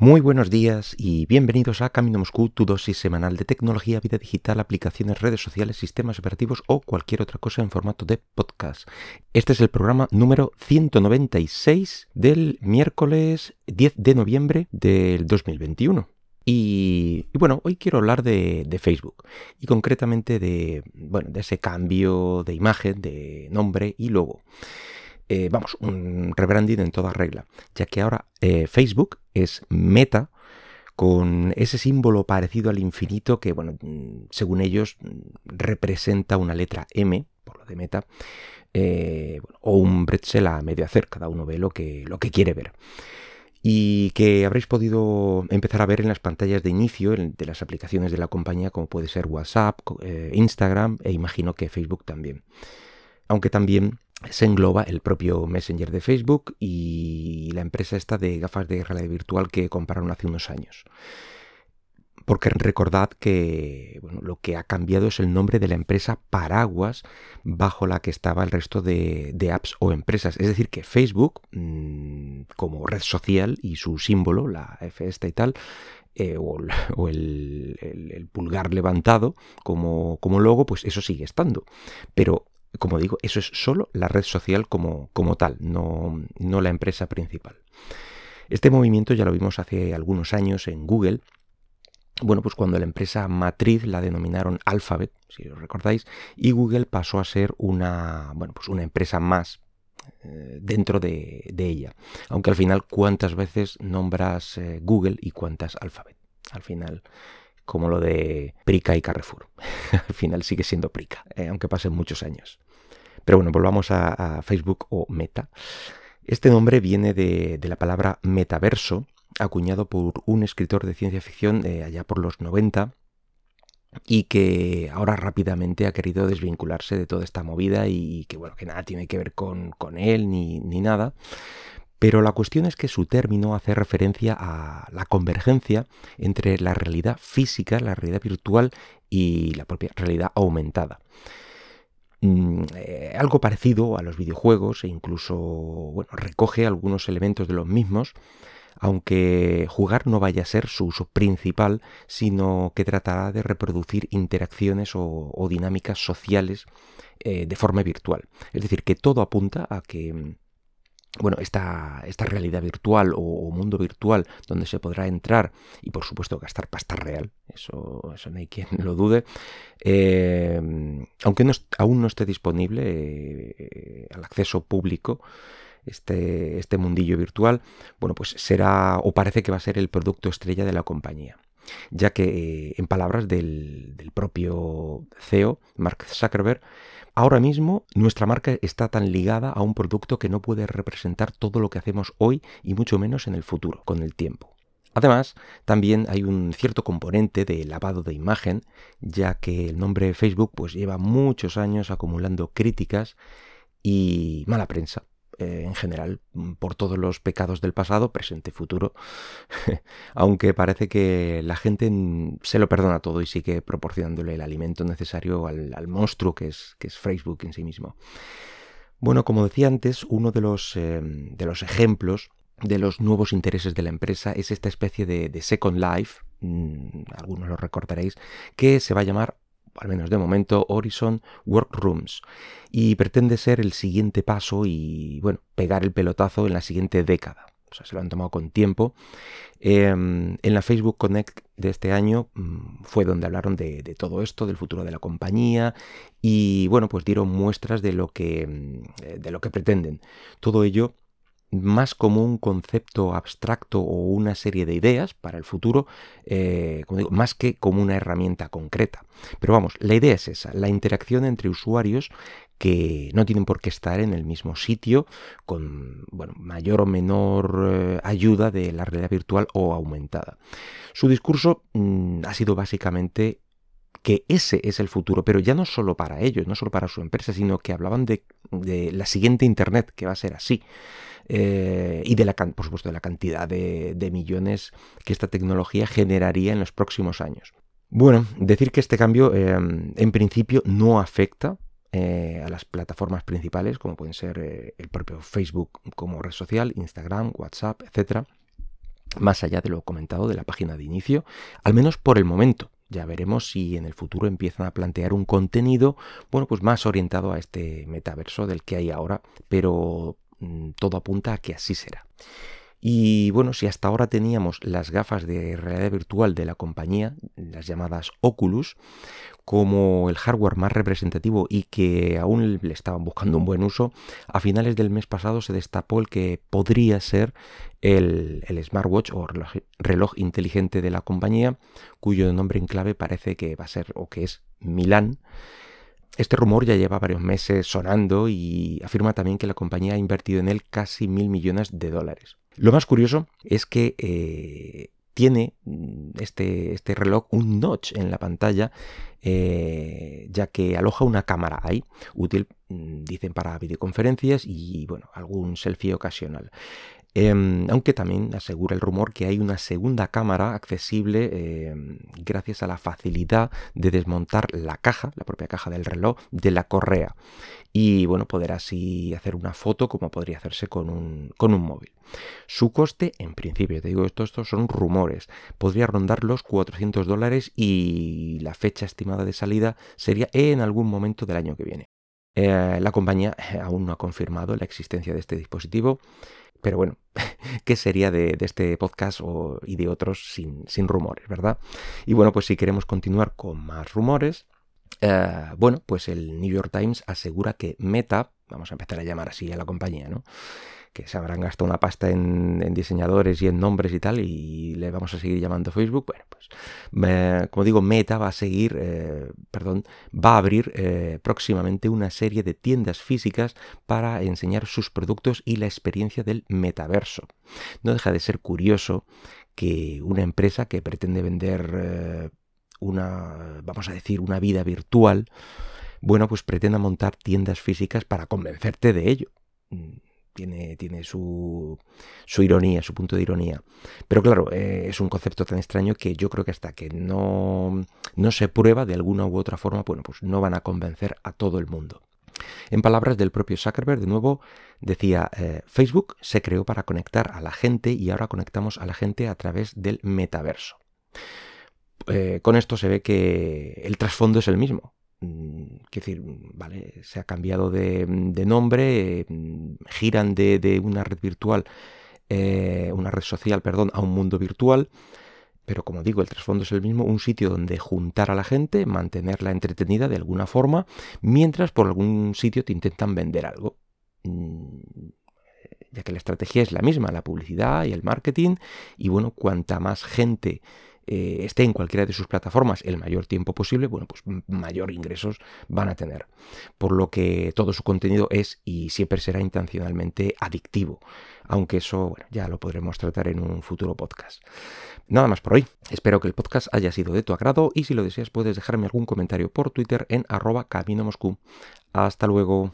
Muy buenos días y bienvenidos a Camino Moscú, tu dosis semanal de tecnología, vida digital, aplicaciones, redes sociales, sistemas operativos o cualquier otra cosa en formato de podcast. Este es el programa número 196 del miércoles 10 de noviembre del 2021. Y, bueno, hoy quiero hablar de, de, Facebook y concretamente de, bueno, de ese cambio de imagen, de nombre y logo. Eh, vamos, un rebranding en toda regla, ya que ahora eh, Facebook es Meta con ese símbolo parecido al infinito que, bueno, según ellos representa una letra M, por lo de Meta, eh, o un bretzel a medio hacer, cada uno ve que, lo que quiere ver y que habréis podido empezar a ver en las pantallas de inicio de las aplicaciones de la compañía como puede ser WhatsApp, Instagram e imagino que Facebook también. Aunque también se engloba el propio Messenger de Facebook y la empresa esta de gafas de realidad virtual que compraron hace unos años. Porque recordad que lo que ha cambiado es el nombre de la empresa paraguas bajo la que estaba el resto de, apps o empresas. Es decir, que Facebook, mm, como red social y su símbolo, la F esta y tal, eh, o, el, pulgar levantado como, como logo, pues eso sigue estando. Pero como digo, eso es solo la red social como, como tal, no, no la empresa principal. Este movimiento ya lo vimos hace algunos años en Google, bueno, pues cuando la empresa matriz la denominaron Alphabet, si os recordáis, y Google pasó a ser una, bueno, pues una empresa más eh, dentro de, ella. Aunque al final, ¿cuántas veces nombras eh, Google y cuántas Alphabet? Al final, como lo de Prica y Carrefour. Al final sigue siendo Prica, eh, aunque pasen muchos años. Pero bueno, volvamos a, Facebook o Meta. Este nombre viene de, la palabra metaverso, acuñado por un escritor de ciencia ficción de allá por los 90 y que ahora rápidamente ha querido desvincularse de toda esta movida y que bueno, que nada tiene que ver con, con él ni, ni nada. Pero la cuestión es que su término hace referencia a la convergencia entre la realidad física, la realidad virtual y la propia realidad aumentada. Mm, eh, algo parecido a los videojuegos e incluso bueno, recoge algunos elementos de los mismos, aunque jugar no vaya a ser su uso principal, sino que tratará de reproducir interacciones o, dinámicas sociales eh, de forma virtual. Es decir, que todo apunta a que bueno, esta, esta realidad virtual o, mundo virtual donde se podrá entrar y por supuesto gastar pasta real, eso, eso no hay quien lo dude, eh, aunque no, aún no esté disponible eh, al acceso público, este, este mundillo virtual, bueno, pues será o parece que va a ser el producto estrella de la compañía ya que, eh, en palabras del, propio CEO, Mark Zuckerberg, Ahora mismo nuestra marca está tan ligada a un producto que no puede representar todo lo que hacemos hoy y mucho menos en el futuro, con el tiempo. Además, también hay un cierto componente de lavado de imagen, ya que el nombre Facebook pues lleva muchos años acumulando críticas y mala prensa. Eh, en general mm, por todos los pecados del pasado, presente y futuro, aunque parece que la gente se lo perdona todo y sigue proporcionándole el alimento necesario al, monstruo que es, que es Facebook en sí mismo. Bueno, como decía antes, uno de los, eh, de los ejemplos de los nuevos intereses de la empresa es esta especie de, de Second Life, mm, algunos lo recordaréis, que se va a llamar al menos de momento, Horizon Workrooms, y pretende ser el siguiente paso y, bueno, pegar el pelotazo en la siguiente década. O sea, se lo han tomado con tiempo. Em, en la Facebook Connect de este año mm, fue donde hablaron de, de, todo esto, del futuro de la compañía y, bueno, pues dieron muestras de lo que, mm, de lo que pretenden. Todo ello más como un concepto abstracto o una serie de ideas para el futuro, eh, como digo, más que como una herramienta concreta. Pero vamos, la idea es esa, la interacción entre usuarios que no tienen por qué estar en el mismo sitio con bueno, mayor o menor eh, ayuda de la realidad virtual o aumentada. Su discurso mm, ha sido básicamente que ese es el futuro, pero ya no solo para ellos, no solo para su empresa, sino que hablaban de, de la siguiente Internet, que va a ser así. Eh, y de la, por supuesto de la cantidad de, millones que esta tecnología generaría en los próximos años. Bueno, decir que este cambio em, en principio no afecta eh, a las plataformas principales, como pueden ser eh, el propio Facebook como red social, Instagram, WhatsApp, etc. más allá de lo comentado de la página de inicio, al menos por el momento. Ya veremos si en el futuro empiezan a plantear un contenido, bueno, pues más orientado a este metaverso del que hay ahora, pero todo apunta a que así será. Y bueno, si hasta ahora teníamos las gafas de realidad virtual de la compañía, las llamadas Oculus, como el hardware más representativo y que aún le estaban buscando un buen uso, a finales del mes pasado se destapó el que podría ser el, smartwatch o reloj, reloj, inteligente de la compañía, cuyo nombre en clave parece que va a ser o que es Milan. Este rumor ya lleva varios meses sonando y afirma también que la compañía ha invertido en él casi mil millones de dólares. Lo más curioso es que eh, tiene mm, este, este, reloj un notch en la pantalla, eh, ya que aloja una cámara ahí, útil, mm, dicen, para videoconferencias y bueno, algún selfie ocasional. Em, aunque también asegura el rumor que hay una segunda cámara accesible em, gracias a la facilidad de desmontar la caja, la propia caja del reloj, de la correa. Y bueno, poder así hacer una foto como podría hacerse con un, con un móvil. Su coste, en principio, te digo esto, estos son rumores, podría rondar los 400 dólares y la fecha estimada de salida sería en algún momento del año que viene. Eh, la compañía aún no ha confirmado la existencia de este dispositivo. Pero bueno, ¿qué sería de, este podcast y de otros sin, rumores, verdad? Y bueno, pues si queremos continuar con más rumores, eh, bueno, pues el New York Times asegura que Meta, vamos a empezar a llamar así a la compañía, ¿no? que se habrán gastado una pasta en, diseñadores y en nombres y tal, y le vamos a seguir llamando Facebook. Bueno, pues como digo, Meta va a seguir, eh, perdón, va a abrir eh, próximamente una serie de tiendas físicas para enseñar sus productos y la experiencia del metaverso. No deja de ser curioso que una empresa que pretende vender una, vamos a decir, una vida virtual, bueno, pues pretenda montar tiendas físicas para convencerte de ello tiene, su, ironía, su punto de ironía. Pero claro, eh, es un concepto tan extraño que yo creo que hasta que no, no se prueba de alguna u otra forma, bueno, pues no van a convencer a todo el mundo. En palabras del propio Zuckerberg, de nuevo, decía, eh, Facebook se creó para conectar a la gente y ahora conectamos a la gente a través del metaverso. Eh, con esto se ve que el trasfondo es el mismo. Mm, quiero decir, vale, se ha cambiado de, nombre, mm, giran de, una red virtual, eh, una red social, perdón, a un mundo virtual. Pero como digo, el trasfondo es el mismo, un sitio donde juntar a la gente, mantenerla entretenida de alguna forma, mientras por algún sitio te intentan vender algo. Mm, ya que la estrategia es la misma, la publicidad y el marketing, y bueno, cuanta más gente eh, esté en cualquiera de sus plataformas el mayor tiempo posible, bueno, pues mayor ingresos van a tener. Por lo que todo su contenido es y siempre será intencionalmente adictivo. Aunque eso ya lo podremos tratar en un futuro podcast. Nada más por hoy. Espero que el podcast haya sido de tu agrado y si lo deseas puedes dejarme algún comentario por Twitter en arroba camino Moscú. Hasta luego.